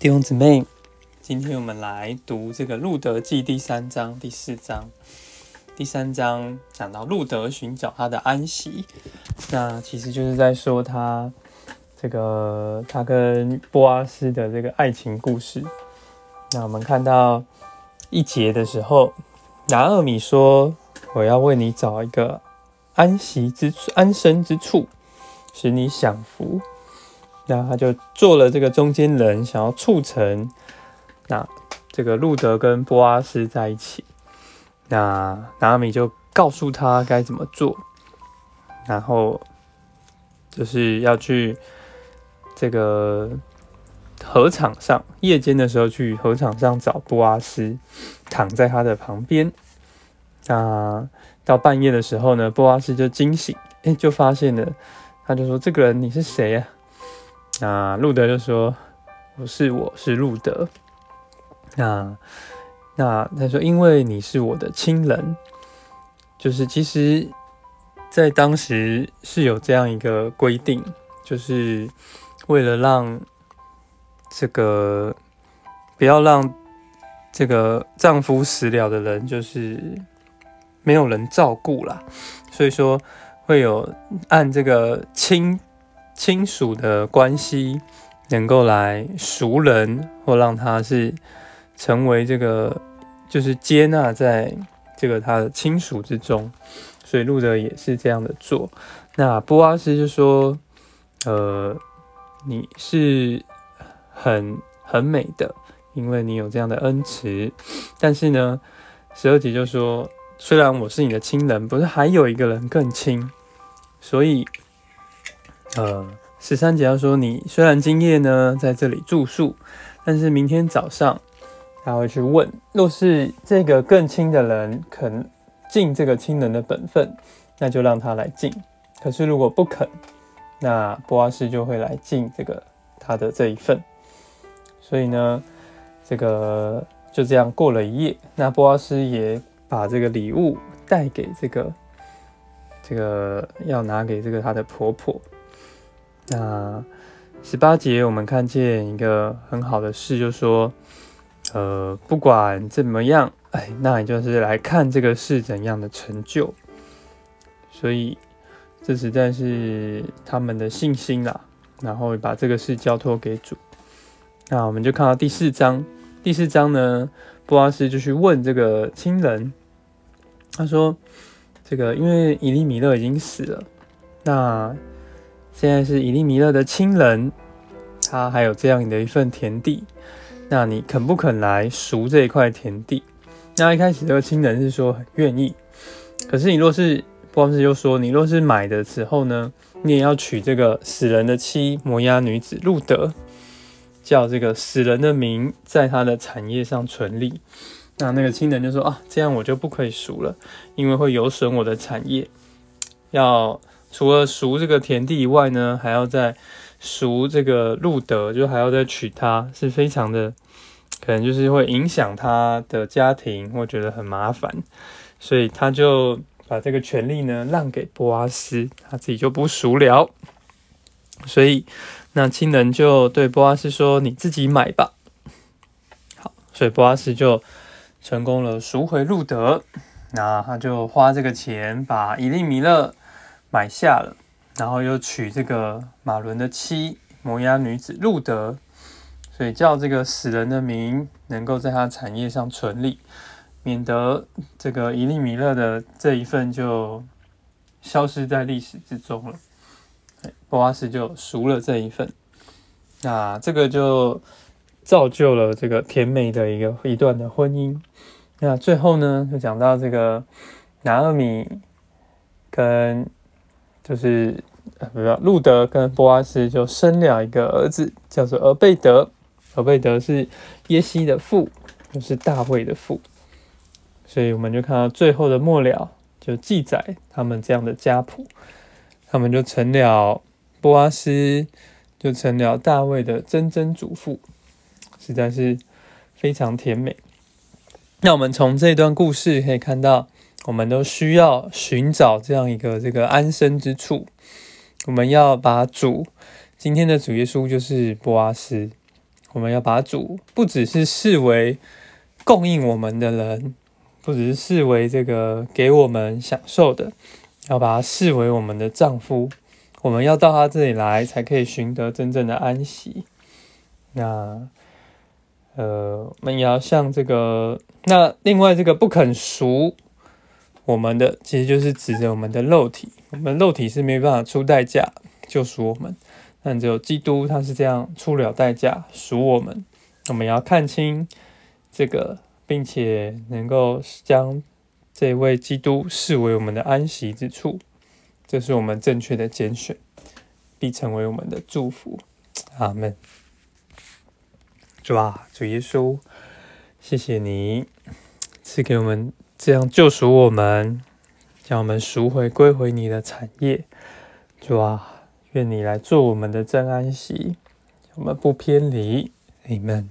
弟兄姊妹，今天我们来读这个《路德记》第三章、第四章。第三章讲到路德寻找他的安息，那其实就是在说他这个他跟波阿斯的这个爱情故事。那我们看到一节的时候，拿厄米说：“我要为你找一个安息之处、安身之处，使你享福。”那他就做了这个中间人，想要促成那这个路德跟波阿斯在一起。那拿米就告诉他该怎么做，然后就是要去这个河场上，夜间的时候去河场上找波阿斯，躺在他的旁边。那到半夜的时候呢，波阿斯就惊醒，哎，就发现了，他就说：“这个人你是谁呀？”那路德就说：“我是我是路德。”那那他说：“因为你是我的亲人，就是其实，在当时是有这样一个规定，就是为了让这个不要让这个丈夫死了的人就是没有人照顾啦，所以说会有按这个亲。”亲属的关系能够来熟人，或让他是成为这个，就是接纳在这个他的亲属之中，所以路德也是这样的做。那波阿斯就说：“呃，你是很很美的，因为你有这样的恩慈。但是呢，十二节就说，虽然我是你的亲人，不是还有一个人更亲，所以。”呃，十三节要说，你虽然今夜呢在这里住宿，但是明天早上他会去问，若是这个更亲的人肯尽这个亲人的本分，那就让他来尽；可是如果不肯，那波阿斯就会来尽这个他的这一份。所以呢，这个就这样过了一夜。那波阿斯也把这个礼物带给这个这个要拿给这个他的婆婆。那十八节，我们看见一个很好的事，就说，呃，不管怎么样，哎，那也就是来看这个事怎样的成就。所以，这实在是他们的信心啦。然后把这个事交托给主。那我们就看到第四章，第四章呢，布阿斯就去问这个亲人，他说：“这个因为伊利米勒已经死了，那。”现在是以利米勒的亲人，他还有这样的一份田地，那你肯不肯来赎这一块田地？那一开始这个亲人是说很愿意，可是你若是波斯就说，你若是买的时候呢，你也要娶这个死人的妻摩押女子路德，叫这个死人的名在他的产业上存立。那那个亲人就说啊，这样我就不可以赎了，因为会有损我的产业，要。除了赎这个田地以外呢，还要再赎这个路德，就还要再娶她，是非常的，可能就是会影响他的家庭，会觉得很麻烦，所以他就把这个权利呢让给波阿斯，他自己就不赎了。所以那亲人就对波阿斯说：“你自己买吧。”好，所以波阿斯就成功了赎回路德，那他就花这个钱把以利米勒。买下了，然后又娶这个马伦的妻摩押女子路德，所以叫这个死人的名能够在他产业上存立，免得这个伊利米勒的这一份就消失在历史之中了。波阿斯就赎了这一份，那这个就造就了这个甜美的一个一段的婚姻。那最后呢，就讲到这个拿厄米跟。就是呃，不是路德跟波阿斯就生了一个儿子，叫做俄贝德。俄贝德是耶西的父，又是大卫的父，所以我们就看到最后的末了，就记载他们这样的家谱，他们就成了波阿斯，就成了大卫的曾曾祖父，实在是非常甜美。那我们从这段故事可以看到。我们都需要寻找这样一个这个安身之处。我们要把主今天的主耶稣就是波阿斯，我们要把主不只是视为供应我们的人，不只是视为这个给我们享受的，要把它视为我们的丈夫。我们要到他这里来，才可以寻得真正的安息。那，呃，我们也要像这个，那另外这个不肯赎我们的，其实就是指着我们的肉体。我们肉体是没办法出代价救赎我们，但只有基督他是这样出了代价赎我们。我们要看清这个，并且能够将这位基督视为我们的安息之处。这是我们正确的拣选，必成为我们的祝福。阿门。主啊，主耶稣，谢谢你赐给我们这样救赎我们，将我们赎回归回你的产业。主啊，愿你来做我们的真安息，我们不偏离。阿门。